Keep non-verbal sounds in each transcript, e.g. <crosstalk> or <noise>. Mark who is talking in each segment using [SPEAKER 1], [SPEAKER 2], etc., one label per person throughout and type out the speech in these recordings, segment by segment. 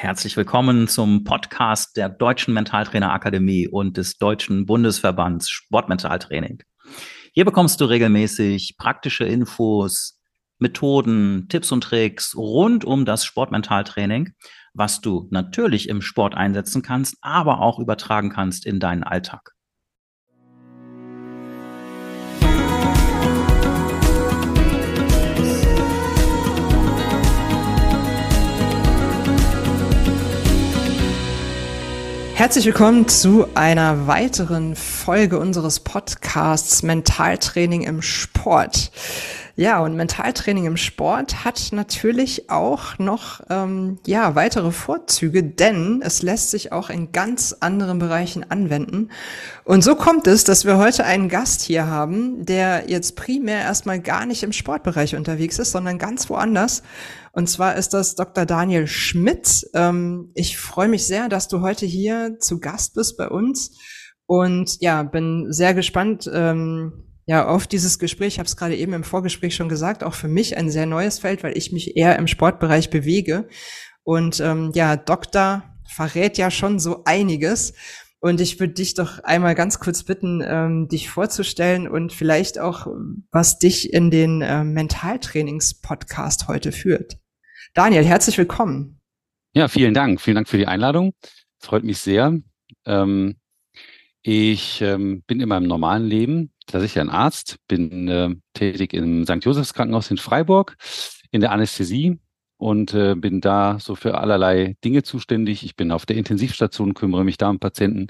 [SPEAKER 1] Herzlich willkommen zum Podcast der Deutschen Mentaltrainer Akademie und des Deutschen Bundesverbands Sportmentaltraining. Hier bekommst du regelmäßig praktische Infos, Methoden, Tipps und Tricks rund um das Sportmentaltraining, was du natürlich im Sport einsetzen kannst, aber auch übertragen kannst in deinen Alltag.
[SPEAKER 2] Herzlich willkommen zu einer weiteren Folge unseres Podcasts Mentaltraining im Sport. Ja, und Mentaltraining im Sport hat natürlich auch noch ähm, ja weitere Vorzüge, denn es lässt sich auch in ganz anderen Bereichen anwenden. Und so kommt es, dass wir heute einen Gast hier haben, der jetzt primär erstmal gar nicht im Sportbereich unterwegs ist, sondern ganz woanders. Und zwar ist das Dr. Daniel Schmidt. Ähm, ich freue mich sehr, dass du heute hier zu Gast bist bei uns. Und ja, bin sehr gespannt, ähm, ja, auf dieses Gespräch, ich habe es gerade eben im Vorgespräch schon gesagt, auch für mich ein sehr neues Feld, weil ich mich eher im Sportbereich bewege. Und ähm, ja, Doktor verrät ja schon so einiges. Und ich würde dich doch einmal ganz kurz bitten, ähm, dich vorzustellen und vielleicht auch, was dich in den äh, Mentaltrainings-Podcast heute führt. Daniel, herzlich willkommen.
[SPEAKER 3] Ja, vielen Dank. Vielen Dank für die Einladung. Freut mich sehr. Ähm, ich ähm, bin in meinem normalen Leben tatsächlich ein Arzt, bin äh, tätig im St. Josephs Krankenhaus in Freiburg in der Anästhesie und äh, bin da so für allerlei Dinge zuständig. Ich bin auf der Intensivstation, kümmere mich da um Patienten,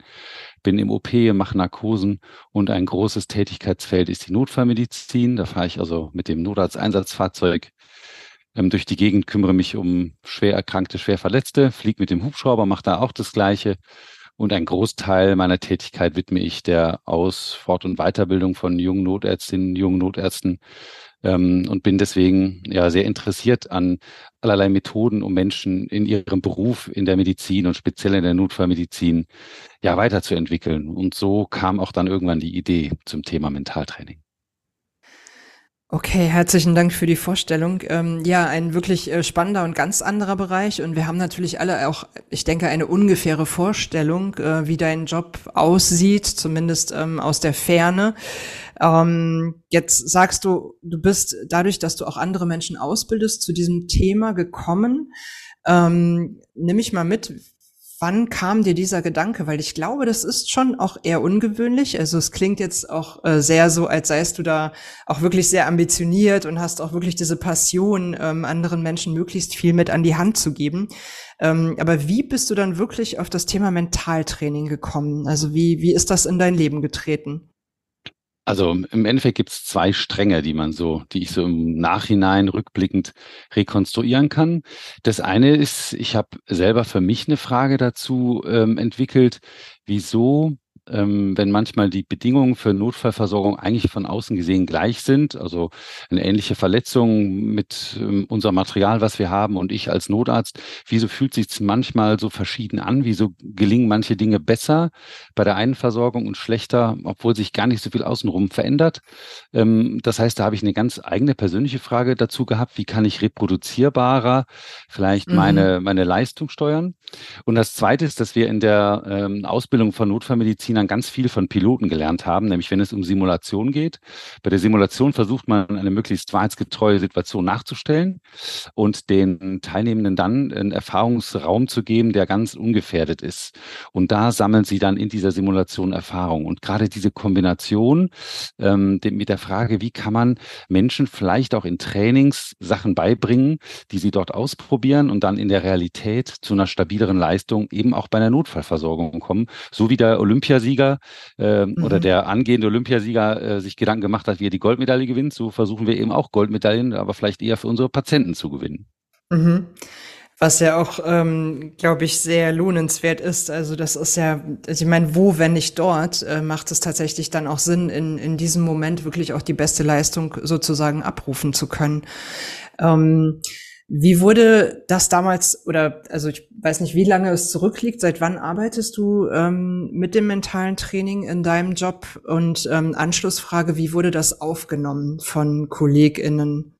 [SPEAKER 3] bin im OP, mache Narkosen und ein großes Tätigkeitsfeld ist die Notfallmedizin. Da fahre ich also mit dem Notarzteinsatzfahrzeug ähm, durch die Gegend, kümmere mich um schwer erkrankte, schwer Verletzte, fliege mit dem Hubschrauber, mache da auch das Gleiche und ein Großteil meiner Tätigkeit widme ich der Aus-, Fort- und Weiterbildung von jungen Notärztinnen, jungen Notärzten ähm, und bin deswegen ja sehr interessiert an allerlei Methoden, um Menschen in ihrem Beruf in der Medizin und speziell in der Notfallmedizin ja weiterzuentwickeln. Und so kam auch dann irgendwann die Idee zum Thema Mentaltraining.
[SPEAKER 2] Okay, herzlichen Dank für die Vorstellung. Ähm, ja, ein wirklich äh, spannender und ganz anderer Bereich. Und wir haben natürlich alle auch, ich denke, eine ungefähre Vorstellung, äh, wie dein Job aussieht, zumindest ähm, aus der Ferne. Ähm, jetzt sagst du, du bist dadurch, dass du auch andere Menschen ausbildest, zu diesem Thema gekommen. Ähm, nimm mich mal mit, Wann kam dir dieser Gedanke? Weil ich glaube, das ist schon auch eher ungewöhnlich. Also es klingt jetzt auch äh, sehr so, als seist du da auch wirklich sehr ambitioniert und hast auch wirklich diese Passion, ähm, anderen Menschen möglichst viel mit an die Hand zu geben. Ähm, aber wie bist du dann wirklich auf das Thema Mentaltraining gekommen? Also wie, wie ist das in dein Leben getreten?
[SPEAKER 3] Also im Endeffekt gibt es zwei Stränge, die man so, die ich so im Nachhinein rückblickend rekonstruieren kann. Das eine ist, ich habe selber für mich eine Frage dazu ähm, entwickelt, wieso ähm, wenn manchmal die Bedingungen für Notfallversorgung eigentlich von außen gesehen gleich sind, also eine ähnliche Verletzung mit ähm, unserem Material, was wir haben und ich als Notarzt, wieso fühlt sich manchmal so verschieden an? Wieso gelingen manche Dinge besser bei der einen Versorgung und schlechter, obwohl sich gar nicht so viel außenrum verändert? Ähm, das heißt, da habe ich eine ganz eigene persönliche Frage dazu gehabt. Wie kann ich reproduzierbarer vielleicht mhm. meine, meine Leistung steuern? Und das zweite ist, dass wir in der ähm, Ausbildung von Notfallmedizin Kindern ganz viel von Piloten gelernt haben, nämlich wenn es um Simulation geht. Bei der Simulation versucht man eine möglichst wahrheitsgetreue Situation nachzustellen und den Teilnehmenden dann einen Erfahrungsraum zu geben, der ganz ungefährdet ist. Und da sammeln sie dann in dieser Simulation Erfahrung. Und gerade diese Kombination ähm, mit der Frage, wie kann man Menschen vielleicht auch in Trainings Sachen beibringen, die sie dort ausprobieren und dann in der Realität zu einer stabileren Leistung eben auch bei einer Notfallversorgung kommen, so wie der Olympiasieger Olympiasieger äh, mhm. oder der angehende Olympiasieger äh, sich Gedanken gemacht hat, wie er die Goldmedaille gewinnt, so versuchen wir eben auch Goldmedaillen, aber vielleicht eher für unsere Patienten zu gewinnen.
[SPEAKER 2] Mhm. Was ja auch, ähm, glaube ich, sehr lohnenswert ist. Also das ist ja, also ich meine, wo, wenn nicht dort, äh, macht es tatsächlich dann auch Sinn, in, in diesem Moment wirklich auch die beste Leistung sozusagen abrufen zu können. Ähm, wie wurde das damals, oder also ich weiß nicht, wie lange es zurückliegt, seit wann arbeitest du ähm, mit dem mentalen Training in deinem Job? Und ähm, Anschlussfrage, wie wurde das aufgenommen von KollegInnen?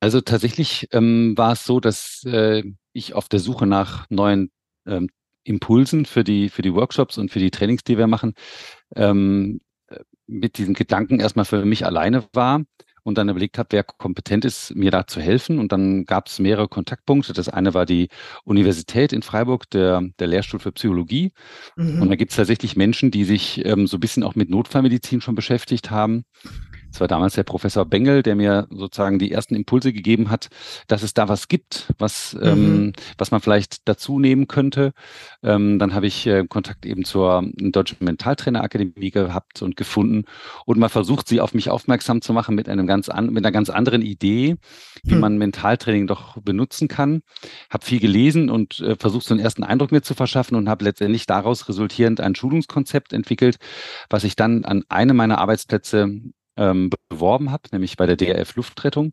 [SPEAKER 3] Also tatsächlich ähm, war es so, dass äh, ich auf der Suche nach neuen ähm, Impulsen für die, für die Workshops und für die Trainings, die wir machen, ähm, mit diesen Gedanken erstmal für mich alleine war und dann überlegt habe, wer kompetent ist, mir da zu helfen. Und dann gab es mehrere Kontaktpunkte. Das eine war die Universität in Freiburg, der, der Lehrstuhl für Psychologie. Mhm. Und da gibt es tatsächlich Menschen, die sich ähm, so ein bisschen auch mit Notfallmedizin schon beschäftigt haben. Es war damals der Professor Bengel, der mir sozusagen die ersten Impulse gegeben hat, dass es da was gibt, was, mhm. ähm, was man vielleicht dazu nehmen könnte. Ähm, dann habe ich äh, Kontakt eben zur Deutschen Mentaltrainerakademie gehabt und gefunden und mal versucht, sie auf mich aufmerksam zu machen mit einem ganz an, mit einer ganz anderen Idee, wie mhm. man Mentaltraining doch benutzen kann. Habe viel gelesen und äh, versucht, so einen ersten Eindruck mir zu verschaffen und habe letztendlich daraus resultierend ein Schulungskonzept entwickelt, was ich dann an einem meiner Arbeitsplätze ähm, beworben habe, nämlich bei der DRF Luftrettung,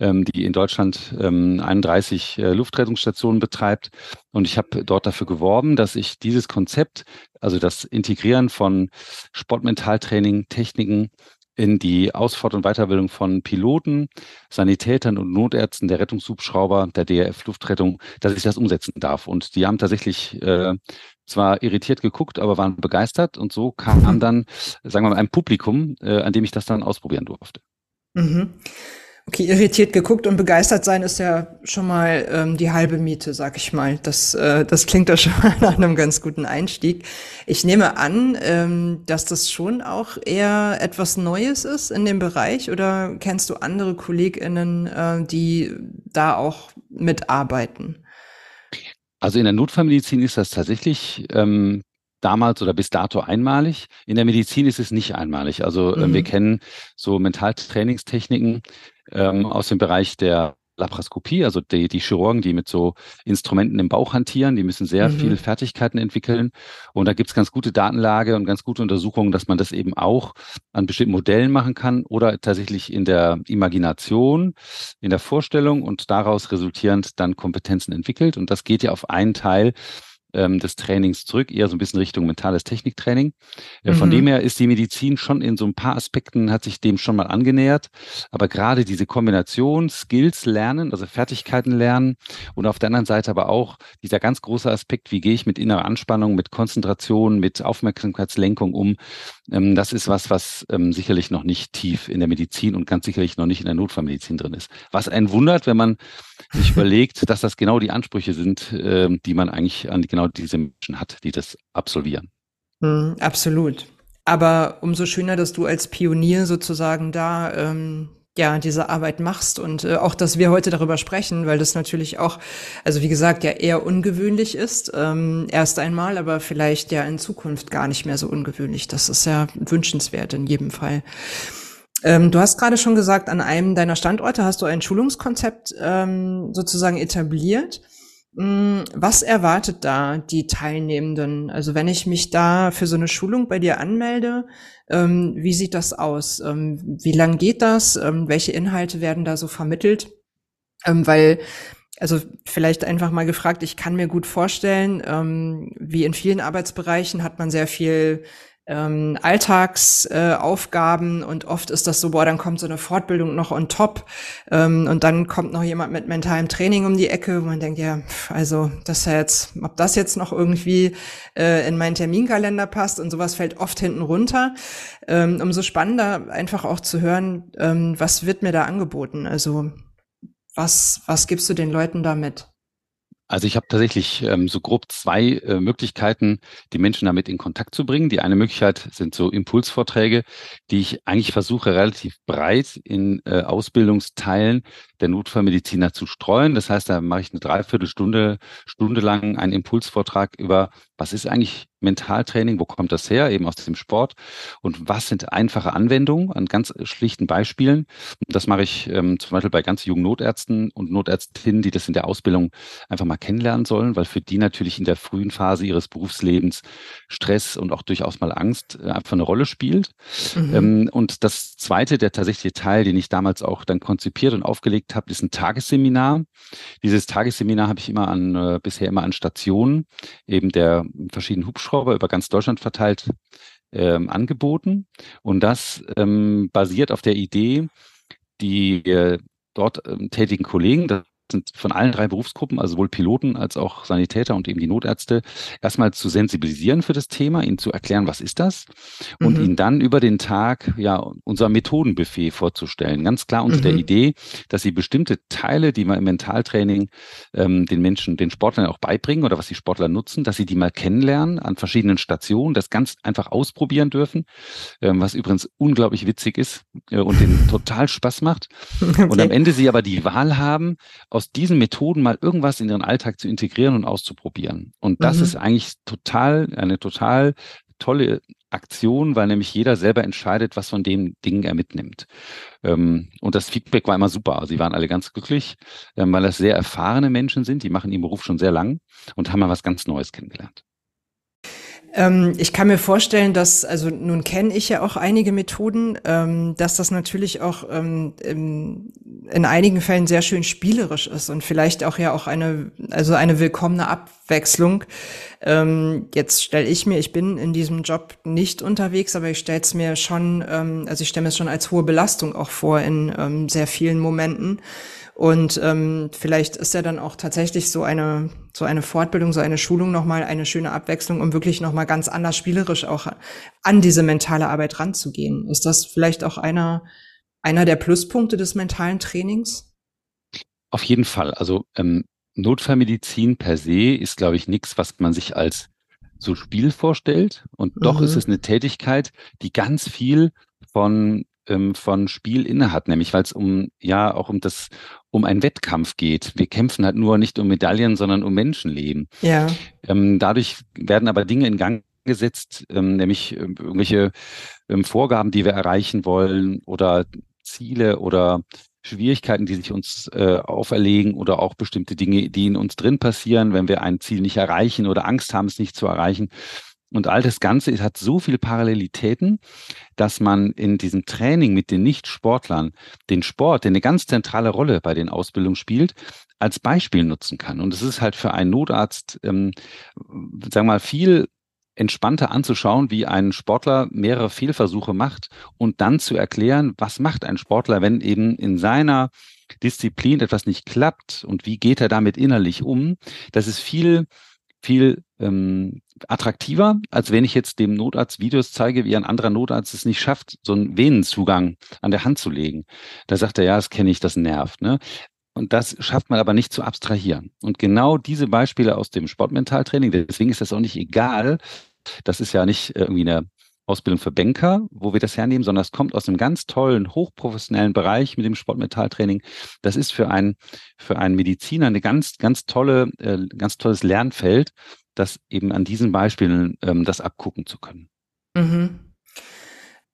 [SPEAKER 3] ähm, die in Deutschland ähm, 31 äh, Luftrettungsstationen betreibt. Und ich habe dort dafür geworben, dass ich dieses Konzept, also das Integrieren von Sportmentaltraining, Techniken in die Ausfahrt- und Weiterbildung von Piloten, Sanitätern und Notärzten der Rettungshubschrauber der DRF Luftrettung, dass ich das umsetzen darf. Und die haben tatsächlich äh, zwar irritiert geguckt, aber waren begeistert. Und so kam dann, sagen wir mal, ein Publikum, äh, an dem ich das dann ausprobieren durfte.
[SPEAKER 2] Mhm. Okay, irritiert geguckt und begeistert sein ist ja schon mal ähm, die halbe Miete, sag ich mal. Das, äh, das klingt doch schon mal <laughs> nach einem ganz guten Einstieg. Ich nehme an, ähm, dass das schon auch eher etwas Neues ist in dem Bereich oder kennst du andere KollegInnen, äh, die da auch mitarbeiten?
[SPEAKER 3] Also in der Notfallmedizin ist das tatsächlich ähm, damals oder bis dato einmalig. In der Medizin ist es nicht einmalig. Also äh, mhm. wir kennen so Mentaltrainingstechniken ähm, aus dem Bereich der Laparoskopie, also die, die Chirurgen, die mit so Instrumenten im Bauch hantieren, die müssen sehr mhm. viele Fertigkeiten entwickeln. Und da gibt es ganz gute Datenlage und ganz gute Untersuchungen, dass man das eben auch an bestimmten Modellen machen kann oder tatsächlich in der Imagination, in der Vorstellung und daraus resultierend dann Kompetenzen entwickelt. Und das geht ja auf einen Teil ähm, des Trainings zurück, eher so ein bisschen Richtung mentales Techniktraining. Äh, mhm. Von dem her ist die Medizin schon in so ein paar Aspekten, hat sich dem schon mal angenähert. Aber gerade diese Kombination Skills lernen, also Fertigkeiten lernen und auf der anderen Seite aber auch dieser ganz große Aspekt, wie gehe ich mit innerer Anspannung, mit Konzentration, mit Aufmerksamkeitslenkung um, ähm, das ist was, was ähm, sicherlich noch nicht tief in der Medizin und ganz sicherlich noch nicht in der Notfallmedizin drin ist. Was einen wundert, wenn man sich <laughs> überlegt, dass das genau die Ansprüche sind, äh, die man eigentlich an genau diese Menschen hat, die das absolvieren.
[SPEAKER 2] Mm, absolut. Aber umso schöner, dass du als Pionier sozusagen da ähm, ja diese Arbeit machst und äh, auch, dass wir heute darüber sprechen, weil das natürlich auch, also wie gesagt, ja eher ungewöhnlich ist, ähm, erst einmal, aber vielleicht ja in Zukunft gar nicht mehr so ungewöhnlich. Das ist ja wünschenswert in jedem Fall. Ähm, du hast gerade schon gesagt, an einem deiner Standorte hast du ein Schulungskonzept ähm, sozusagen etabliert. Mm, was erwartet da die Teilnehmenden? Also wenn ich mich da für so eine Schulung bei dir anmelde, ähm, wie sieht das aus? Ähm, wie lang geht das? Ähm, welche Inhalte werden da so vermittelt? Weil also vielleicht einfach mal gefragt, ich kann mir gut vorstellen, wie in vielen Arbeitsbereichen hat man sehr viel ähm, Alltagsaufgaben äh, und oft ist das so, boah, dann kommt so eine Fortbildung noch on top ähm, und dann kommt noch jemand mit mentalem Training um die Ecke, wo man denkt, ja, also das ist ja jetzt, ob das jetzt noch irgendwie äh, in meinen Terminkalender passt und sowas fällt oft hinten runter. Ähm, umso spannender einfach auch zu hören, ähm, was wird mir da angeboten? Also was, was gibst du den Leuten da mit?
[SPEAKER 3] Also ich habe tatsächlich ähm, so grob zwei äh, Möglichkeiten, die Menschen damit in Kontakt zu bringen. Die eine Möglichkeit sind so Impulsvorträge, die ich eigentlich versuche relativ breit in äh, Ausbildungsteilen der Notfallmediziner zu streuen. Das heißt, da mache ich eine Dreiviertelstunde, Stunde lang einen Impulsvortrag über, was ist eigentlich Mentaltraining, wo kommt das her, eben aus dem Sport und was sind einfache Anwendungen an ganz schlichten Beispielen. Das mache ich ähm, zum Beispiel bei ganz jungen Notärzten und Notärztinnen, die das in der Ausbildung einfach mal kennenlernen sollen, weil für die natürlich in der frühen Phase ihres Berufslebens Stress und auch durchaus mal Angst äh, einfach eine Rolle spielt. Mhm. Ähm, und das zweite, der tatsächliche Teil, den ich damals auch dann konzipiert und aufgelegt habe, ist ein Tagesseminar. Dieses Tagesseminar habe ich immer an, äh, bisher immer an Stationen eben der verschiedenen Hubschrauber über ganz Deutschland verteilt ähm, angeboten. Und das ähm, basiert auf der Idee, die äh, dort ähm, tätigen Kollegen, das sind von allen drei Berufsgruppen, also sowohl Piloten als auch Sanitäter und eben die Notärzte, erstmal zu sensibilisieren für das Thema, ihnen zu erklären, was ist das und mhm. ihnen dann über den Tag ja unser Methodenbuffet vorzustellen. Ganz klar unter mhm. der Idee, dass sie bestimmte Teile, die wir im Mentaltraining ähm, den Menschen, den Sportlern auch beibringen oder was die Sportler nutzen, dass sie die mal kennenlernen an verschiedenen Stationen, das ganz einfach ausprobieren dürfen, ähm, was übrigens unglaublich witzig ist äh, und denen <laughs> total Spaß macht. Und am Ende sie aber die Wahl haben, aus diesen Methoden mal irgendwas in ihren Alltag zu integrieren und auszuprobieren. Und das mhm. ist eigentlich total, eine total tolle Aktion, weil nämlich jeder selber entscheidet, was von den Dingen er mitnimmt. Ähm, und das Feedback war immer super. Sie waren alle ganz glücklich, ähm, weil das sehr erfahrene Menschen sind, die machen ihren Beruf schon sehr lang und haben mal was ganz Neues kennengelernt.
[SPEAKER 2] Ähm, ich kann mir vorstellen, dass, also nun kenne ich ja auch einige Methoden, ähm, dass das natürlich auch ähm, in, in einigen Fällen sehr schön spielerisch ist und vielleicht auch ja auch eine, also eine willkommene Abwechslung. Ähm, jetzt stelle ich mir, ich bin in diesem Job nicht unterwegs, aber ich stelle es mir schon, ähm, also ich stelle mir es schon als hohe Belastung auch vor in ähm, sehr vielen Momenten. Und ähm, vielleicht ist ja dann auch tatsächlich so eine so eine Fortbildung, so eine Schulung nochmal eine schöne Abwechslung, um wirklich nochmal ganz anders spielerisch auch an diese mentale Arbeit ranzugehen. Ist das vielleicht auch einer einer der Pluspunkte des mentalen Trainings?
[SPEAKER 3] Auf jeden Fall. Also ähm, Notfallmedizin per se ist, glaube ich, nichts, was man sich als so Spiel vorstellt. Und doch mhm. ist es eine Tätigkeit, die ganz viel von ähm, von Spiel innehat, nämlich weil es um ja auch um das um einen Wettkampf geht. Wir kämpfen halt nur nicht um Medaillen, sondern um Menschenleben. Ja. Ähm, dadurch werden aber Dinge in Gang gesetzt, ähm, nämlich äh, irgendwelche ähm, Vorgaben, die wir erreichen wollen oder Ziele oder Schwierigkeiten, die sich uns äh, auferlegen oder auch bestimmte Dinge, die in uns drin passieren, wenn wir ein Ziel nicht erreichen oder Angst haben, es nicht zu erreichen. Und all das Ganze hat so viele Parallelitäten, dass man in diesem Training mit den Nicht-Sportlern den Sport, der eine ganz zentrale Rolle bei den Ausbildungen spielt, als Beispiel nutzen kann. Und es ist halt für einen Notarzt, ähm, sagen wir mal, viel entspannter anzuschauen, wie ein Sportler mehrere Fehlversuche macht und dann zu erklären, was macht ein Sportler, wenn eben in seiner Disziplin etwas nicht klappt und wie geht er damit innerlich um. Das ist viel viel ähm, attraktiver, als wenn ich jetzt dem Notarzt Videos zeige, wie ein anderer Notarzt es nicht schafft, so einen Venenzugang an der Hand zu legen. Da sagt er, ja, das kenne ich, das nervt. Ne? Und das schafft man aber nicht zu abstrahieren. Und genau diese Beispiele aus dem Sportmentaltraining, deswegen ist das auch nicht egal. Das ist ja nicht irgendwie eine Ausbildung für Banker, wo wir das hernehmen, sondern es kommt aus einem ganz tollen, hochprofessionellen Bereich mit dem Sportmetalltraining. Das ist für einen, für einen Mediziner eine ganz, ganz tolle, äh, ganz tolles Lernfeld, das eben an diesen Beispielen ähm, das abgucken zu können. Mhm.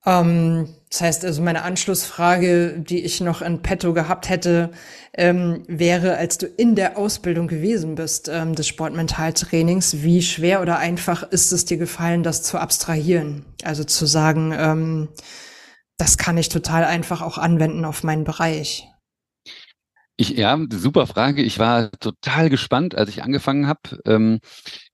[SPEAKER 2] Ähm, das heißt also, meine Anschlussfrage, die ich noch in petto gehabt hätte, ähm, wäre, als du in der Ausbildung gewesen bist ähm, des Sportmentaltrainings, wie schwer oder einfach ist es dir gefallen, das zu abstrahieren? Also zu sagen, ähm, das kann ich total einfach auch anwenden auf meinen Bereich.
[SPEAKER 3] Ich, ja, super Frage. Ich war total gespannt, als ich angefangen habe, ähm,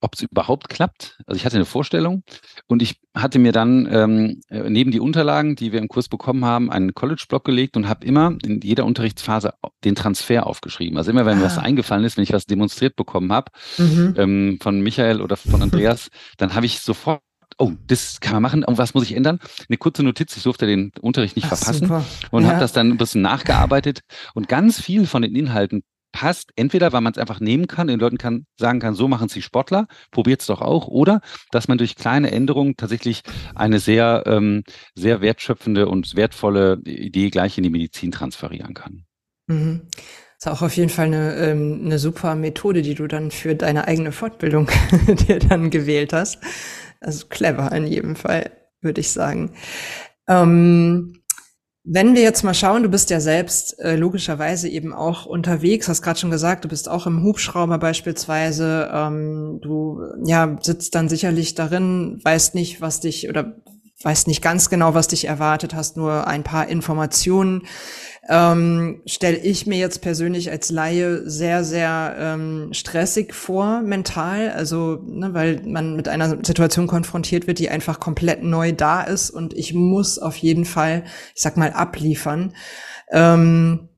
[SPEAKER 3] ob es überhaupt klappt. Also ich hatte eine Vorstellung und ich hatte mir dann ähm, äh, neben die Unterlagen, die wir im Kurs bekommen haben, einen College-Blog gelegt und habe immer in jeder Unterrichtsphase den Transfer aufgeschrieben. Also immer, wenn ah. mir was eingefallen ist, wenn ich was demonstriert bekommen habe mhm. ähm, von Michael oder von Andreas, dann habe ich sofort oh, das kann man machen, und was muss ich ändern? Eine kurze Notiz, ich durfte den Unterricht nicht Ach, verpassen super. und ja. habe das dann ein bisschen nachgearbeitet und ganz viel von den Inhalten passt, entweder weil man es einfach nehmen kann, den Leuten kann, sagen kann, so machen sie Sportler, probiert es doch auch, oder dass man durch kleine Änderungen tatsächlich eine sehr, ähm, sehr wertschöpfende und wertvolle Idee gleich in die Medizin transferieren kann.
[SPEAKER 2] Mhm. Das ist auch auf jeden Fall eine, ähm, eine super Methode, die du dann für deine eigene Fortbildung <laughs> dir dann gewählt hast. Also clever in jedem Fall, würde ich sagen. Ähm, wenn wir jetzt mal schauen, du bist ja selbst äh, logischerweise eben auch unterwegs, hast gerade schon gesagt, du bist auch im Hubschrauber beispielsweise, ähm, du ja sitzt dann sicherlich darin, weißt nicht, was dich oder weißt nicht ganz genau, was dich erwartet, hast nur ein paar Informationen ähm, stelle ich mir jetzt persönlich als Laie sehr, sehr ähm, stressig vor, mental. Also, ne, weil man mit einer Situation konfrontiert wird, die einfach komplett neu da ist und ich muss auf jeden Fall, ich sag mal, abliefern. Ähm,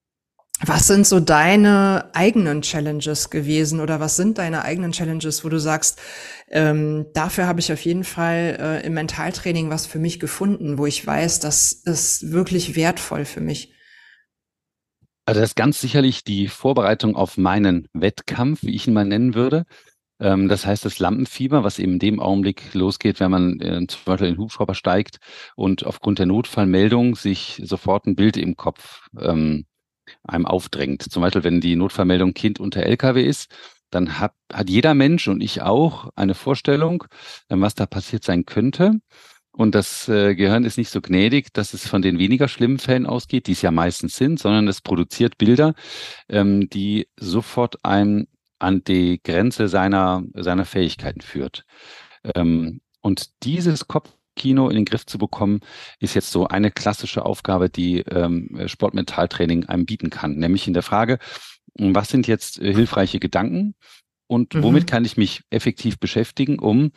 [SPEAKER 2] Was sind so deine eigenen Challenges gewesen oder was sind deine eigenen Challenges, wo du sagst, ähm, dafür habe ich auf jeden Fall äh, im Mentaltraining was für mich gefunden, wo ich weiß, das ist wirklich wertvoll für mich?
[SPEAKER 3] Also das ist ganz sicherlich die Vorbereitung auf meinen Wettkampf, wie ich ihn mal nennen würde. Ähm, das heißt, das Lampenfieber, was eben in dem Augenblick losgeht, wenn man äh, zum Beispiel in den Hubschrauber steigt und aufgrund der Notfallmeldung sich sofort ein Bild im Kopf ähm, einem aufdrängt. Zum Beispiel, wenn die Notfallmeldung Kind unter LKW ist, dann hat, hat jeder Mensch und ich auch eine Vorstellung, ähm, was da passiert sein könnte. Und das äh, Gehirn ist nicht so gnädig, dass es von den weniger schlimmen Fällen ausgeht, die es ja meistens sind, sondern es produziert Bilder, ähm, die sofort einem an die Grenze seiner, seiner Fähigkeiten führt. Ähm, und dieses Kopf Kino in den Griff zu bekommen, ist jetzt so eine klassische Aufgabe, die ähm, Sportmentaltraining einem bieten kann. Nämlich in der Frage, was sind jetzt äh, hilfreiche Gedanken und mhm. womit kann ich mich effektiv beschäftigen, um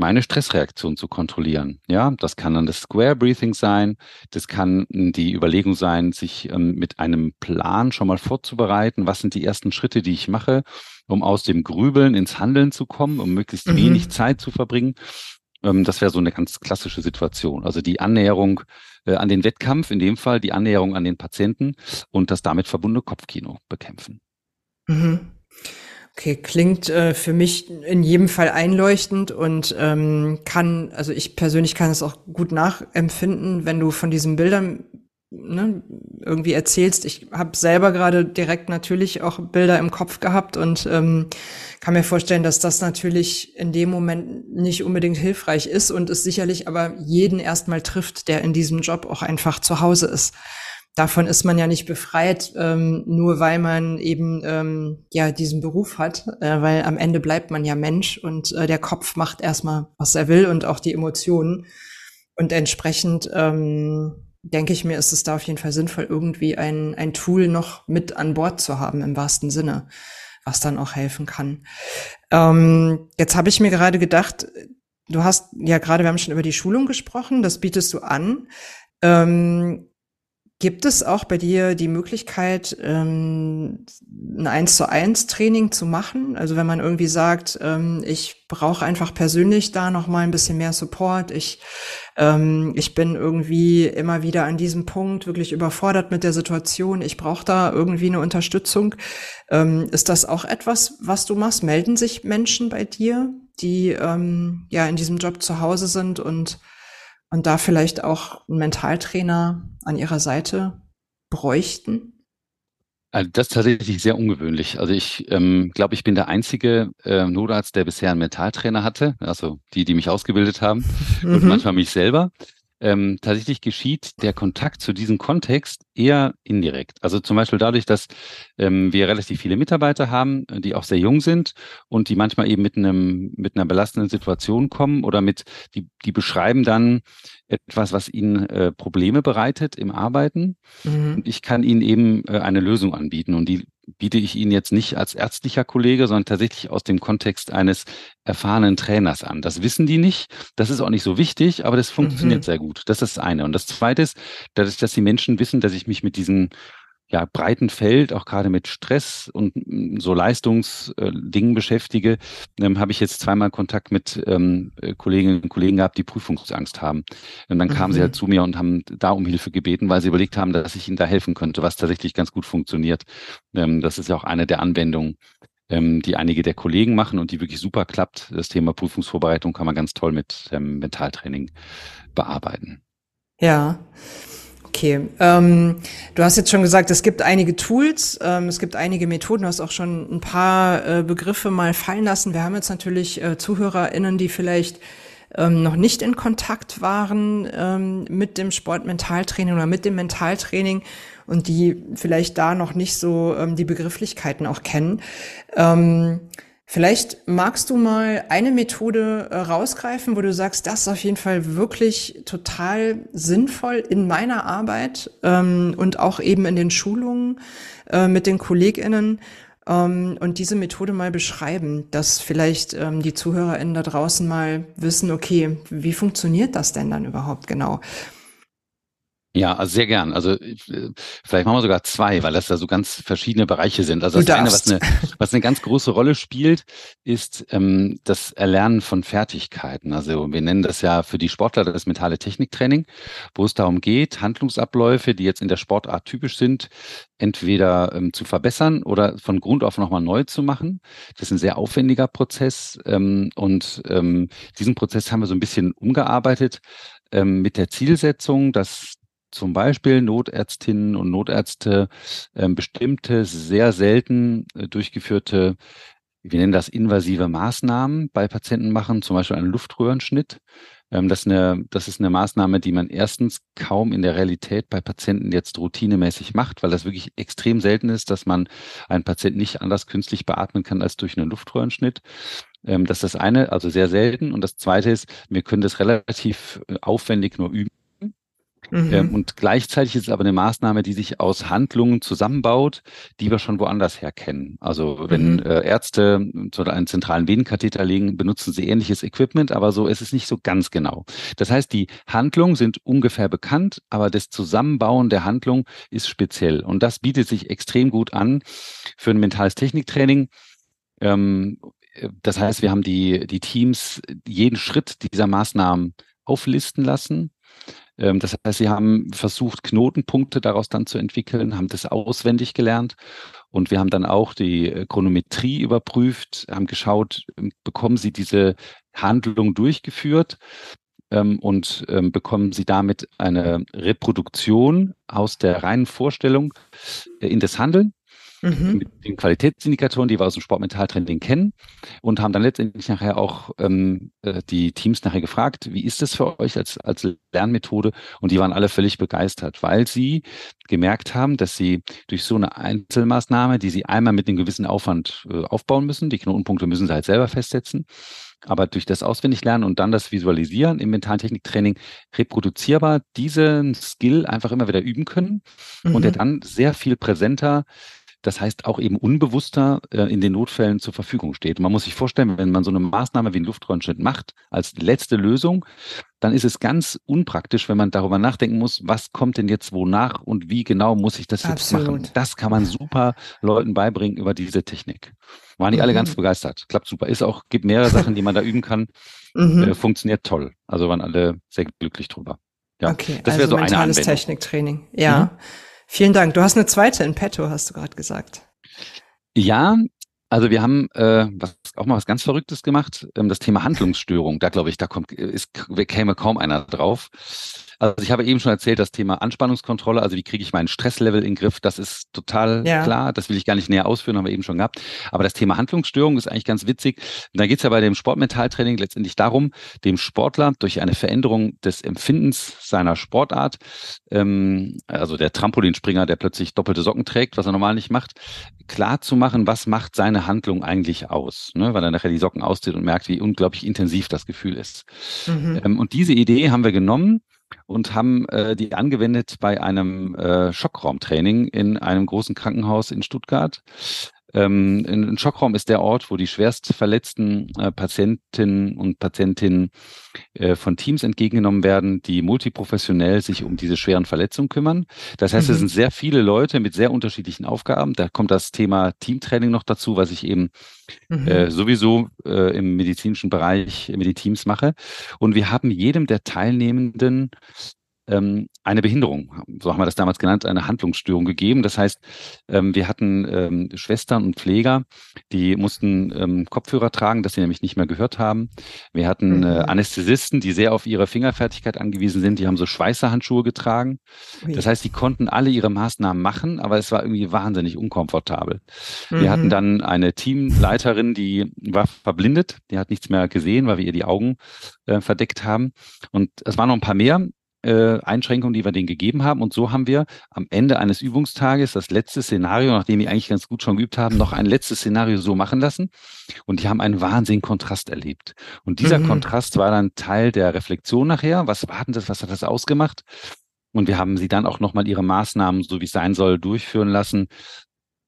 [SPEAKER 3] meine Stressreaktion zu kontrollieren. Ja, das kann dann das Square Breathing sein. Das kann die Überlegung sein, sich ähm, mit einem Plan schon mal vorzubereiten. Was sind die ersten Schritte, die ich mache, um aus dem Grübeln ins Handeln zu kommen, um möglichst mhm. wenig Zeit zu verbringen. Ähm, das wäre so eine ganz klassische Situation. Also die Annäherung äh, an den Wettkampf, in dem Fall die Annäherung an den Patienten und das damit verbundene Kopfkino bekämpfen.
[SPEAKER 2] Mhm. Okay, klingt äh, für mich in jedem Fall einleuchtend und ähm, kann, also ich persönlich kann es auch gut nachempfinden, wenn du von diesen Bildern ne, irgendwie erzählst. Ich habe selber gerade direkt natürlich auch Bilder im Kopf gehabt und ähm, kann mir vorstellen, dass das natürlich in dem Moment nicht unbedingt hilfreich ist und es sicherlich aber jeden erstmal trifft, der in diesem Job auch einfach zu Hause ist. Davon ist man ja nicht befreit, ähm, nur weil man eben ähm, ja diesen Beruf hat, äh, weil am Ende bleibt man ja Mensch und äh, der Kopf macht erstmal, was er will und auch die Emotionen. Und entsprechend ähm, denke ich mir, ist es da auf jeden Fall sinnvoll, irgendwie ein, ein Tool noch mit an Bord zu haben, im wahrsten Sinne, was dann auch helfen kann. Ähm, jetzt habe ich mir gerade gedacht, du hast ja gerade, wir haben schon über die Schulung gesprochen, das bietest du an. Ähm, Gibt es auch bei dir die Möglichkeit, ähm, ein eins zu eins Training zu machen? Also wenn man irgendwie sagt, ähm, ich brauche einfach persönlich da noch mal ein bisschen mehr Support. Ich ähm, ich bin irgendwie immer wieder an diesem Punkt wirklich überfordert mit der Situation. Ich brauche da irgendwie eine Unterstützung. Ähm, ist das auch etwas, was du machst? Melden sich Menschen bei dir, die ähm, ja in diesem Job zu Hause sind und und da vielleicht auch einen Mentaltrainer an ihrer Seite bräuchten?
[SPEAKER 3] Also das ist tatsächlich sehr ungewöhnlich. Also ich ähm, glaube, ich bin der einzige äh, Notarzt, der bisher einen Mentaltrainer hatte, also die, die mich ausgebildet haben mhm. und manchmal mich selber. Ähm, tatsächlich geschieht der Kontakt zu diesem Kontext eher indirekt. Also zum Beispiel dadurch, dass ähm, wir relativ viele Mitarbeiter haben, die auch sehr jung sind und die manchmal eben mit einem mit einer belastenden Situation kommen oder mit die die beschreiben dann etwas, was ihnen äh, Probleme bereitet im Arbeiten. Mhm. Ich kann ihnen eben äh, eine Lösung anbieten. Und die biete ich Ihnen jetzt nicht als ärztlicher Kollege, sondern tatsächlich aus dem Kontext eines erfahrenen Trainers an. Das wissen die nicht. Das ist auch nicht so wichtig, aber das funktioniert mhm. sehr gut. Das ist das eine. Und das zweite ist, dass, dass die Menschen wissen, dass ich mich mit diesen ja, breiten Feld, auch gerade mit Stress und mm, so Leistungsdingen beschäftige, ähm, habe ich jetzt zweimal Kontakt mit ähm, äh, Kolleginnen und Kollegen gehabt, die Prüfungsangst haben. Und dann kamen mhm. sie halt zu mir und haben da um Hilfe gebeten, weil sie überlegt haben, dass ich ihnen da helfen könnte, was tatsächlich ganz gut funktioniert. Ähm, das ist ja auch eine der Anwendungen, ähm, die einige der Kollegen machen und die wirklich super klappt. Das Thema Prüfungsvorbereitung kann man ganz toll mit ähm, Mentaltraining bearbeiten.
[SPEAKER 2] Ja. Okay, ähm, du hast jetzt schon gesagt, es gibt einige Tools, ähm, es gibt einige Methoden, du hast auch schon ein paar äh, Begriffe mal fallen lassen. Wir haben jetzt natürlich äh, ZuhörerInnen, die vielleicht ähm, noch nicht in Kontakt waren ähm, mit dem Sportmentaltraining oder mit dem Mentaltraining und die vielleicht da noch nicht so ähm, die Begrifflichkeiten auch kennen. Ähm, Vielleicht magst du mal eine Methode äh, rausgreifen, wo du sagst, das ist auf jeden Fall wirklich total sinnvoll in meiner Arbeit ähm, und auch eben in den Schulungen äh, mit den KollegInnen ähm, und diese Methode mal beschreiben, dass vielleicht ähm, die ZuhörerInnen da draußen mal wissen, okay, wie funktioniert das denn dann überhaupt genau?
[SPEAKER 3] Ja, also sehr gern. Also äh, vielleicht machen wir sogar zwei, weil das da so ganz verschiedene Bereiche sind. Also das eine, was eine, was eine ganz große Rolle spielt, ist ähm, das Erlernen von Fertigkeiten. Also wir nennen das ja für die Sportler das mentale Techniktraining, wo es darum geht, Handlungsabläufe, die jetzt in der Sportart typisch sind, entweder ähm, zu verbessern oder von Grund auf nochmal neu zu machen. Das ist ein sehr aufwendiger Prozess ähm, und ähm, diesen Prozess haben wir so ein bisschen umgearbeitet ähm, mit der Zielsetzung, dass zum Beispiel Notärztinnen und Notärzte ähm, bestimmte sehr selten äh, durchgeführte, wir nennen das invasive Maßnahmen bei Patienten machen, zum Beispiel einen Luftröhrenschnitt. Ähm, das, ist eine, das ist eine Maßnahme, die man erstens kaum in der Realität bei Patienten jetzt routinemäßig macht, weil das wirklich extrem selten ist, dass man einen Patienten nicht anders künstlich beatmen kann als durch einen Luftröhrenschnitt. Ähm, das ist das eine, also sehr selten. Und das zweite ist, wir können das relativ äh, aufwendig nur üben.
[SPEAKER 2] Mhm.
[SPEAKER 3] Ähm, und gleichzeitig ist es aber eine Maßnahme, die sich aus Handlungen zusammenbaut, die wir schon woanders her kennen. Also wenn
[SPEAKER 2] Mhm.
[SPEAKER 3] äh, Ärzte so einen zentralen Venenkatheter legen, benutzen sie ähnliches Equipment, aber so ist es nicht so ganz genau. Das heißt, die Handlungen sind ungefähr bekannt, aber das Zusammenbauen der Handlung ist speziell. Und das bietet sich extrem gut an für ein mentales Techniktraining. Ähm, äh, das heißt, wir haben die, die Teams jeden Schritt dieser Maßnahmen auflisten lassen. Ähm, Das heißt, sie haben versucht, Knotenpunkte daraus dann zu entwickeln, haben das auswendig gelernt. Und wir haben dann auch die äh, Chronometrie überprüft, haben geschaut, ähm, bekommen sie diese Handlung durchgeführt ähm, und bekommen sie damit eine Reproduktion aus der reinen Vorstellung äh, in das Handeln
[SPEAKER 2] Mhm.
[SPEAKER 3] mit den Qualitätsindikatoren, die wir aus dem Sportmentaltraining kennen und haben dann letztendlich nachher auch ähm, äh, die Teams nachher gefragt, wie ist das für euch als, als Lernmethode? Und die waren alle völlig begeistert, weil sie gemerkt haben, dass sie durch so eine Einzelmaßnahme, die sie einmal mit einem gewissen Aufwand äh, aufbauen müssen, die Knotenpunkte müssen sie halt selber festsetzen, aber durch das Auswendiglernen und dann das Visualisieren im mentalen Techniktraining reproduzierbar diesen Skill einfach immer wieder üben können und der
[SPEAKER 2] Mhm.
[SPEAKER 3] dann sehr viel präsenter das heißt auch eben unbewusster äh, in den Notfällen zur Verfügung steht. Und man muss sich vorstellen, wenn man so eine Maßnahme wie einen Luftröhrenschnitt macht als letzte Lösung, dann ist es ganz unpraktisch, wenn man darüber nachdenken muss, was kommt denn jetzt wonach und wie genau muss ich das jetzt machen.
[SPEAKER 2] Absolut.
[SPEAKER 3] Das kann man super Leuten beibringen über diese Technik. Waren die alle
[SPEAKER 2] Mhm.
[SPEAKER 3] ganz begeistert. Klappt super. Ist auch, gibt mehrere <laughs> Sachen, die man da üben kann.
[SPEAKER 2] Mhm.
[SPEAKER 3] Äh, funktioniert toll. Also waren alle sehr glücklich drüber. Ja,
[SPEAKER 2] okay,
[SPEAKER 3] das wäre
[SPEAKER 2] also
[SPEAKER 3] so eine
[SPEAKER 2] mentales
[SPEAKER 3] Anwendung.
[SPEAKER 2] Techniktraining. Ja.
[SPEAKER 3] Mhm.
[SPEAKER 2] Vielen Dank. Du hast eine zweite in petto, hast du gerade gesagt.
[SPEAKER 3] Ja, also wir haben äh, was, auch mal was ganz Verrücktes gemacht, ähm, das Thema Handlungsstörung. Da glaube ich, da kommt, ist, käme kaum einer drauf. Also ich habe eben schon erzählt, das Thema Anspannungskontrolle, also wie kriege ich meinen Stresslevel in den Griff, das ist total
[SPEAKER 2] Ja.
[SPEAKER 3] klar, das will ich gar nicht näher ausführen, haben wir eben schon gehabt. Aber das Thema Handlungsstörung ist eigentlich ganz witzig. Und da geht es ja bei dem Sportmentaltraining letztendlich darum, dem Sportler durch eine Veränderung des Empfindens seiner Sportart, ähm, also der Trampolinspringer, der plötzlich doppelte Socken trägt, was er normal nicht macht, klar zu machen, was macht seine Handlung eigentlich aus, ne? weil er nachher die Socken auszieht und merkt, wie unglaublich intensiv das Gefühl ist.
[SPEAKER 2] Mhm.
[SPEAKER 3] Ähm, und diese Idee haben wir genommen und haben äh, die angewendet bei einem äh, Schockraumtraining in einem großen Krankenhaus in Stuttgart. Ähm, ein Schockraum ist der Ort, wo die schwerst verletzten äh, Patientinnen und Patientinnen äh, von Teams entgegengenommen werden, die multiprofessionell sich um diese schweren Verletzungen kümmern. Das heißt, es
[SPEAKER 2] Mhm.
[SPEAKER 3] sind sehr viele Leute mit sehr unterschiedlichen Aufgaben. Da kommt das Thema Teamtraining noch dazu, was ich eben
[SPEAKER 2] Mhm.
[SPEAKER 3] äh, sowieso äh, im medizinischen Bereich mit den Teams mache. Und wir haben jedem der Teilnehmenden ähm, eine Behinderung, so haben wir das damals genannt, eine Handlungsstörung gegeben. Das heißt, ähm, wir hatten ähm, Schwestern und Pfleger, die mussten ähm, Kopfhörer tragen, dass sie nämlich nicht mehr gehört haben. Wir hatten äh,
[SPEAKER 2] Mhm.
[SPEAKER 3] Anästhesisten, die sehr auf ihre Fingerfertigkeit angewiesen sind, die haben so Schweißerhandschuhe getragen. Das heißt, die konnten alle ihre Maßnahmen machen, aber es war irgendwie wahnsinnig unkomfortabel. Wir hatten
[SPEAKER 2] Mhm.
[SPEAKER 3] dann eine Teamleiterin, die war verblindet, die hat nichts mehr gesehen, weil wir ihr die Augen äh, verdeckt haben. Und es waren noch ein paar mehr äh, Einschränkungen, die wir denen gegeben haben. Und so haben wir am Ende eines Übungstages das letzte Szenario, nachdem die eigentlich ganz gut schon geübt haben, noch ein letztes Szenario so machen lassen. Und die haben einen wahnsinnigen Kontrast erlebt. Und dieser
[SPEAKER 2] Mhm.
[SPEAKER 3] Kontrast war dann Teil der Reflexion nachher. Was war denn das? Was hat das ausgemacht? Und wir haben sie dann auch nochmal ihre Maßnahmen, so wie es sein soll, durchführen lassen,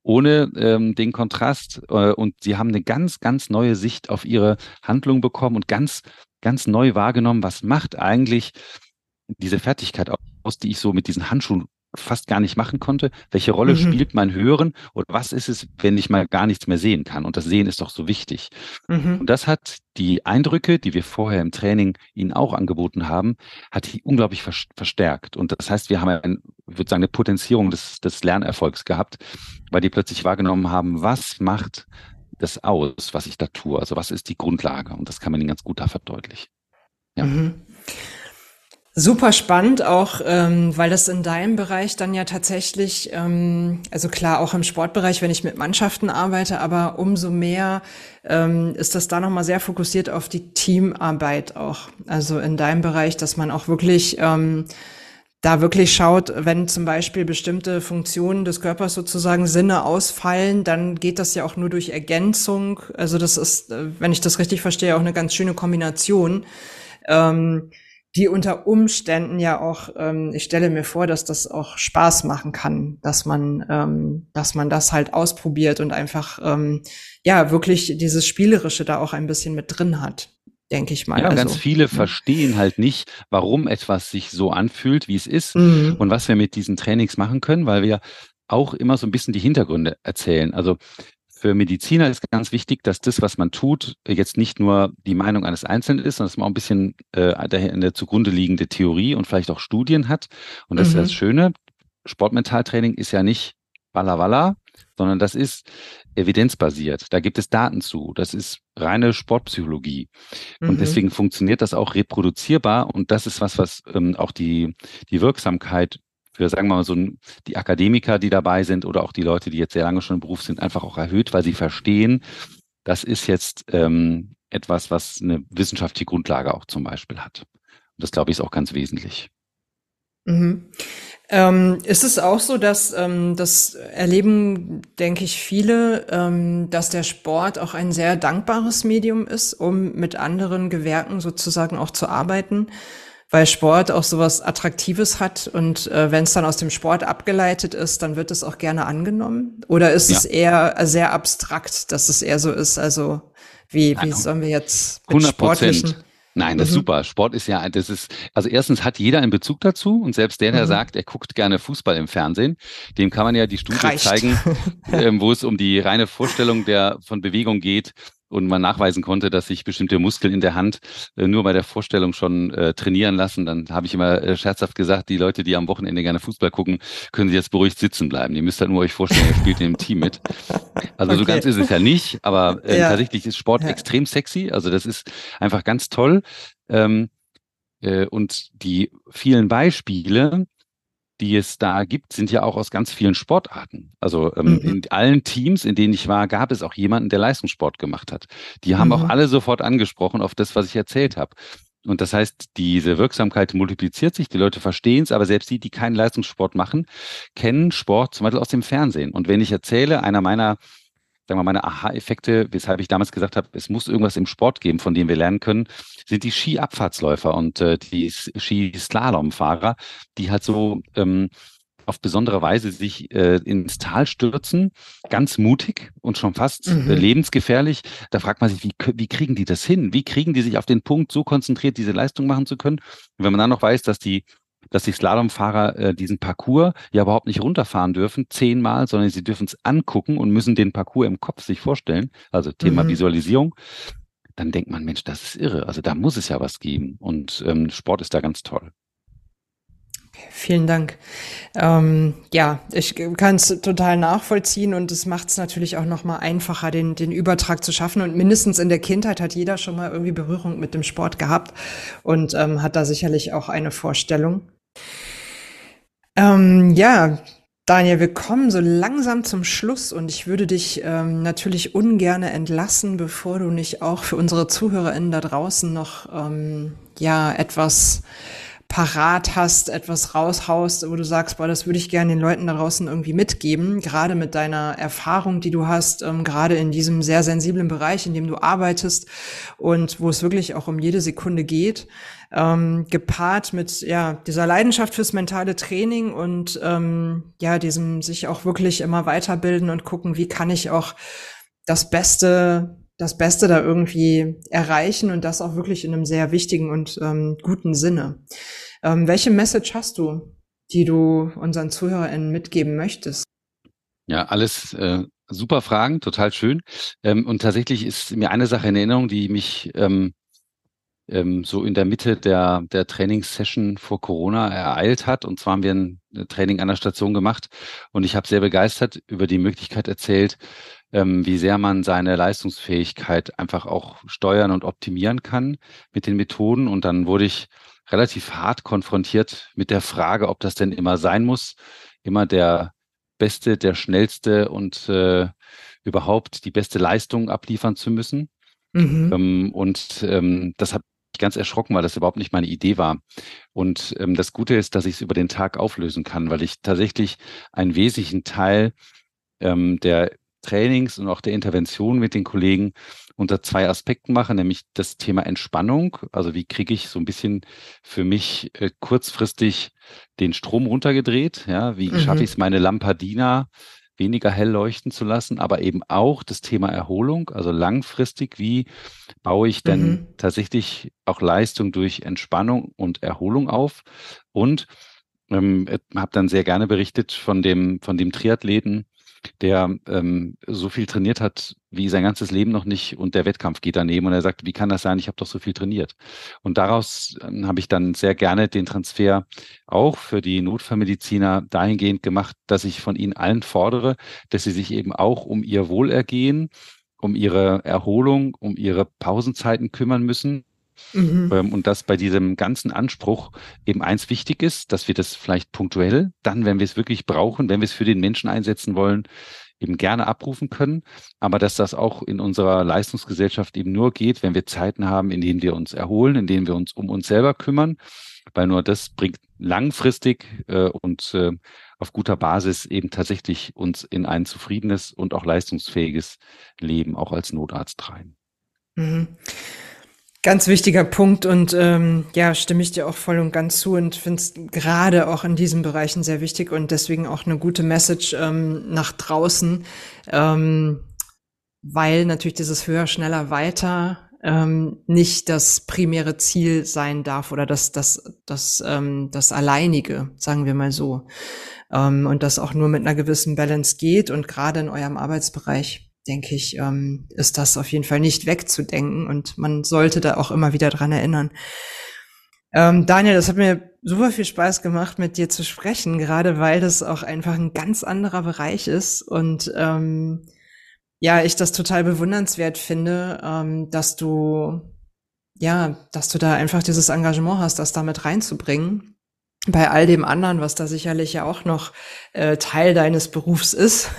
[SPEAKER 3] ohne ähm, den Kontrast. Äh, und sie haben eine ganz, ganz neue Sicht auf ihre Handlung bekommen und ganz, ganz neu wahrgenommen, was macht eigentlich diese Fertigkeit raus, die ich so mit diesen Handschuhen fast gar nicht machen konnte. Welche Rolle mhm. spielt mein Hören und was ist es, wenn ich mal gar nichts mehr sehen kann? Und das Sehen ist doch so wichtig. Mhm. Und das hat die Eindrücke, die wir vorher im Training Ihnen auch angeboten haben, hat unglaublich verstärkt. Und das heißt, wir haben ein, ich würde sagen, eine Potenzierung des, des Lernerfolgs gehabt, weil die plötzlich wahrgenommen haben, was macht das aus, was ich da tue? Also was ist die Grundlage? Und das kann man ihnen ganz gut da verdeutlichen.
[SPEAKER 2] Ja. Mhm. Super spannend auch, ähm, weil das in deinem Bereich dann ja tatsächlich, ähm, also klar auch im Sportbereich, wenn ich mit Mannschaften arbeite, aber umso mehr ähm, ist das da nochmal sehr fokussiert auf die Teamarbeit auch. Also in deinem Bereich, dass man auch wirklich ähm, da wirklich schaut, wenn zum Beispiel bestimmte Funktionen des Körpers sozusagen Sinne ausfallen, dann geht das ja auch nur durch Ergänzung. Also das ist, äh, wenn ich das richtig verstehe, auch eine ganz schöne Kombination. Ähm, die unter Umständen ja auch, ähm, ich stelle mir vor, dass das auch Spaß machen kann, dass man, ähm, dass man das halt ausprobiert und einfach ähm, ja wirklich dieses Spielerische da auch ein bisschen mit drin hat, denke ich mal.
[SPEAKER 3] Ja, also, ganz viele ja. verstehen halt nicht, warum etwas sich so anfühlt, wie es ist mhm. und was wir mit diesen Trainings machen können, weil wir auch immer so ein bisschen die Hintergründe erzählen. Also für Mediziner ist ganz wichtig, dass das, was man tut, jetzt nicht nur die Meinung eines Einzelnen ist, sondern dass man auch ein bisschen äh, eine zugrunde liegende Theorie und vielleicht auch Studien hat. Und das mhm. ist das Schöne. Sportmentaltraining ist ja nicht Walla Walla, sondern das ist evidenzbasiert. Da gibt es Daten zu. Das ist reine Sportpsychologie. Mhm. Und deswegen funktioniert das auch reproduzierbar. Und das ist was, was ähm, auch die, die Wirksamkeit für, sagen wir mal, so die Akademiker, die dabei sind oder auch die Leute, die jetzt sehr lange schon im Beruf sind, einfach auch erhöht, weil sie verstehen, das ist jetzt ähm, etwas, was eine wissenschaftliche Grundlage auch zum Beispiel hat. Und das, glaube ich, ist auch ganz wesentlich.
[SPEAKER 2] Mhm. Ähm, ist es auch so, dass ähm, das erleben, denke ich, viele, ähm, dass der Sport auch ein sehr dankbares Medium ist, um mit anderen Gewerken sozusagen auch zu arbeiten? Weil Sport auch sowas Attraktives hat und äh, wenn es dann aus dem Sport abgeleitet ist, dann wird es auch gerne angenommen? Oder ist ja. es eher sehr abstrakt, dass es eher so ist? Also wie, wie sollen wir jetzt
[SPEAKER 3] mit 100 sportlichen Nein, das mhm. ist super. Sport ist ja, das ist, also erstens hat jeder einen Bezug dazu und selbst der, der mhm. sagt, er guckt gerne Fußball im Fernsehen, dem kann man ja die Studie Reicht. zeigen, <laughs> ähm, wo es um die reine Vorstellung der von Bewegung geht, und man nachweisen konnte, dass sich bestimmte Muskeln in der Hand äh, nur bei der Vorstellung schon äh, trainieren lassen, dann habe ich immer äh, scherzhaft gesagt, die Leute, die am Wochenende gerne Fußball gucken, können Sie jetzt beruhigt sitzen bleiben. Ihr müsst halt nur euch vorstellen, ihr spielt in dem Team mit. Also okay. so ganz ist es ja nicht, aber äh, ja. tatsächlich ist Sport ja. extrem sexy. Also das ist einfach ganz toll. Ähm, äh, und die vielen Beispiele, die es da gibt, sind ja auch aus ganz vielen Sportarten. Also ähm, mhm. in allen Teams, in denen ich war, gab es auch jemanden, der Leistungssport gemacht hat. Die haben mhm. auch alle sofort angesprochen auf das, was ich erzählt habe. Und das heißt, diese Wirksamkeit multipliziert sich, die Leute verstehen es, aber selbst die, die keinen Leistungssport machen, kennen Sport zum Beispiel aus dem Fernsehen. Und wenn ich erzähle, einer meiner sagen wir mal, meine Aha-Effekte, weshalb ich damals gesagt habe, es muss irgendwas im Sport geben, von dem wir lernen können, sind die Skiabfahrtsläufer und äh, die Skislalomfahrer, die halt so ähm, auf besondere Weise sich äh, ins Tal stürzen, ganz mutig und schon fast äh, mhm. äh, lebensgefährlich. Da fragt man sich, wie, wie kriegen die das hin? Wie kriegen die sich auf den Punkt so konzentriert, diese Leistung machen zu können? Und wenn man dann noch weiß, dass die dass die Slalomfahrer äh, diesen Parcours ja überhaupt nicht runterfahren dürfen, zehnmal, sondern sie dürfen es angucken und müssen den Parcours im Kopf sich vorstellen, also Thema mhm. Visualisierung, dann denkt man, Mensch, das ist irre. Also da muss es ja was geben. Und ähm, Sport ist da ganz toll.
[SPEAKER 2] Vielen Dank. Ähm, ja, ich kann es total nachvollziehen und es macht es natürlich auch noch mal einfacher, den, den Übertrag zu schaffen. Und mindestens in der Kindheit hat jeder schon mal irgendwie Berührung mit dem Sport gehabt und ähm, hat da sicherlich auch eine Vorstellung. Ähm, ja, Daniel, wir kommen so langsam zum Schluss und ich würde dich ähm, natürlich ungern entlassen, bevor du nicht auch für unsere ZuhörerInnen da draußen noch ähm, ja etwas parat hast, etwas raushaust, wo du sagst, boah, das würde ich gerne den Leuten da draußen irgendwie mitgeben, gerade mit deiner Erfahrung, die du hast, ähm, gerade in diesem sehr sensiblen Bereich, in dem du arbeitest und wo es wirklich auch um jede Sekunde geht, ähm, gepaart mit ja dieser Leidenschaft fürs mentale Training und ähm, ja diesem sich auch wirklich immer weiterbilden und gucken, wie kann ich auch das Beste das Beste da irgendwie erreichen und das auch wirklich in einem sehr wichtigen und ähm, guten Sinne. Ähm, welche Message hast du, die du unseren ZuhörerInnen mitgeben möchtest?
[SPEAKER 3] Ja, alles äh, super Fragen, total schön. Ähm, und tatsächlich ist mir eine Sache in Erinnerung, die mich ähm, ähm, so in der Mitte der, der Trainingssession vor Corona ereilt hat. Und zwar haben wir ein Training an der Station gemacht und ich habe sehr begeistert über die Möglichkeit erzählt, ähm, wie sehr man seine Leistungsfähigkeit einfach auch steuern und optimieren kann mit den Methoden. Und dann wurde ich relativ hart konfrontiert mit der Frage, ob das denn immer sein muss, immer der Beste, der Schnellste und äh, überhaupt die beste Leistung abliefern zu müssen. Mhm. Ähm, und ähm, das hat mich ganz erschrocken, weil das überhaupt nicht meine Idee war. Und ähm, das Gute ist, dass ich es über den Tag auflösen kann, weil ich tatsächlich einen wesentlichen Teil ähm, der Trainings und auch der Intervention mit den Kollegen unter zwei Aspekten mache, nämlich das Thema Entspannung. Also wie kriege ich so ein bisschen für mich äh, kurzfristig den Strom runtergedreht? Ja, wie mhm. schaffe ich es, meine Lampadina weniger hell leuchten zu lassen, aber eben auch das Thema Erholung, also langfristig, wie baue ich denn mhm. tatsächlich auch Leistung durch Entspannung und Erholung auf? Und ähm, habe dann sehr gerne berichtet von dem, von dem Triathleten, der ähm, so viel trainiert hat wie sein ganzes Leben noch nicht und der Wettkampf geht daneben und er sagt, wie kann das sein? Ich habe doch so viel trainiert. Und daraus äh, habe ich dann sehr gerne den Transfer auch für die Notfallmediziner dahingehend gemacht, dass ich von ihnen allen fordere, dass sie sich eben auch um ihr Wohlergehen, um ihre Erholung, um ihre Pausenzeiten kümmern müssen Mhm. Ähm, und dass bei diesem ganzen Anspruch eben eins wichtig ist, dass wir das vielleicht punktuell, dann, wenn wir es wirklich brauchen, wenn wir es für den Menschen einsetzen wollen, eben gerne abrufen können, aber dass das auch in unserer Leistungsgesellschaft eben nur geht, wenn wir Zeiten haben, in denen wir uns erholen, in denen wir uns um uns selber kümmern, weil nur das bringt langfristig äh, und äh, auf guter Basis eben tatsächlich uns in ein zufriedenes und auch leistungsfähiges Leben auch als Notarzt rein. Mhm.
[SPEAKER 2] Ganz wichtiger Punkt und ähm, ja, stimme ich dir auch voll und ganz zu und finde es gerade auch in diesen Bereichen sehr wichtig und deswegen auch eine gute Message ähm, nach draußen, ähm, weil natürlich dieses höher, schneller, weiter ähm, nicht das primäre Ziel sein darf oder das, das, das, ähm, das alleinige, sagen wir mal so. Ähm, und das auch nur mit einer gewissen Balance geht und gerade in eurem Arbeitsbereich denke ich, ähm, ist das auf jeden Fall nicht wegzudenken und man sollte da auch immer wieder dran erinnern. Ähm, Daniel, das hat mir super viel Spaß gemacht, mit dir zu sprechen, gerade weil das auch einfach ein ganz anderer Bereich ist und ähm, ja, ich das total bewundernswert finde, ähm, dass du ja, dass du da einfach dieses Engagement hast, das damit reinzubringen. Bei all dem anderen, was da sicherlich ja auch noch äh, Teil deines Berufs ist.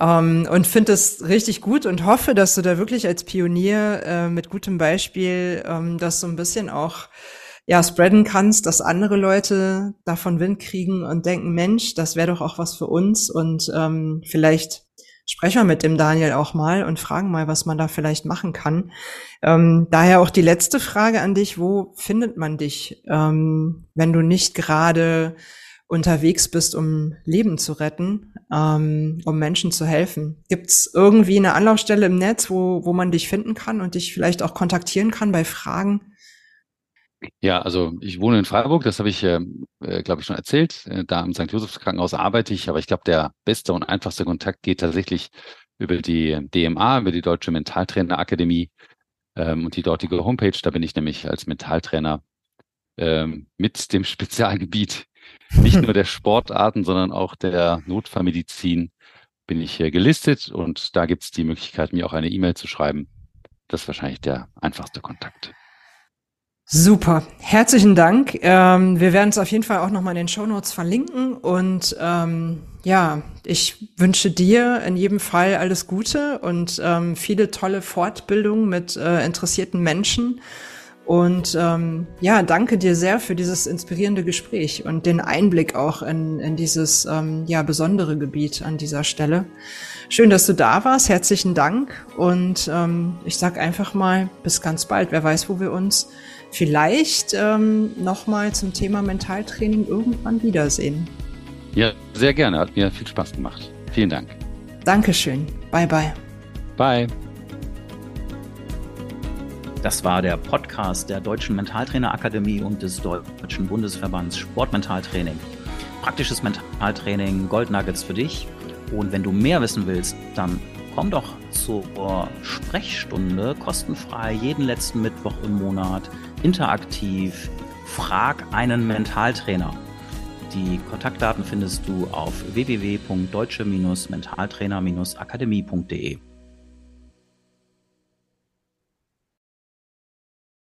[SPEAKER 2] Ähm, und finde es richtig gut und hoffe, dass du da wirklich als Pionier äh, mit gutem Beispiel ähm, das so ein bisschen auch ja spreaden kannst, dass andere Leute davon Wind kriegen und denken, Mensch, das wäre doch auch was für uns und ähm, vielleicht sprechen wir mit dem Daniel auch mal und fragen mal, was man da vielleicht machen kann. Ähm, daher auch die letzte Frage an dich, wo findet man dich, ähm, wenn du nicht gerade unterwegs bist, um Leben zu retten, ähm, um Menschen zu helfen. Gibt es irgendwie eine Anlaufstelle im Netz, wo, wo man dich finden kann und dich vielleicht auch kontaktieren kann bei Fragen?
[SPEAKER 3] Ja, also ich wohne in Freiburg, das habe ich, äh, äh glaube ich, schon erzählt. Äh, da im St. Josephs Krankenhaus arbeite ich, aber ich glaube, der beste und einfachste Kontakt geht tatsächlich über die DMA, über die Deutsche Mentaltrainerakademie ähm, und die dortige Homepage. Da bin ich nämlich als Mentaltrainer ähm, mit dem <laughs> Spezialgebiet nicht nur <laughs> der Sportarten, sondern auch der Notfallmedizin bin ich hier gelistet und da gibt es die Möglichkeit, mir auch eine E-Mail zu schreiben. Das ist wahrscheinlich der einfachste Kontakt.
[SPEAKER 2] Super, herzlichen Dank. Ähm, wir werden es auf jeden Fall auch nochmal in den Show Notes verlinken und ähm, ja, ich wünsche dir in jedem Fall alles Gute und ähm, viele tolle Fortbildungen mit äh, interessierten Menschen und ähm, ja, danke dir sehr für dieses inspirierende Gespräch und den Einblick auch in, in dieses ähm, ja, besondere Gebiet an dieser Stelle. Schön, dass du da warst. Herzlichen Dank. Und ähm, ich sag einfach mal, bis ganz bald. Wer weiß, wo wir uns vielleicht ähm, nochmal zum Thema Mentaltraining irgendwann wiedersehen.
[SPEAKER 3] Ja, sehr gerne. Hat mir viel Spaß gemacht. Vielen Dank.
[SPEAKER 2] Dankeschön. Bye, bye.
[SPEAKER 3] Bye.
[SPEAKER 1] Das war der Podcast der Deutschen Mentaltrainerakademie und des Deutschen Bundesverbands Sportmentaltraining. Praktisches Mentaltraining, Gold Nuggets für dich. Und wenn du mehr wissen willst, dann komm doch zur Sprechstunde kostenfrei jeden letzten Mittwoch im Monat interaktiv. Frag einen Mentaltrainer. Die Kontaktdaten findest du auf www.deutsche-mentaltrainer-akademie.de.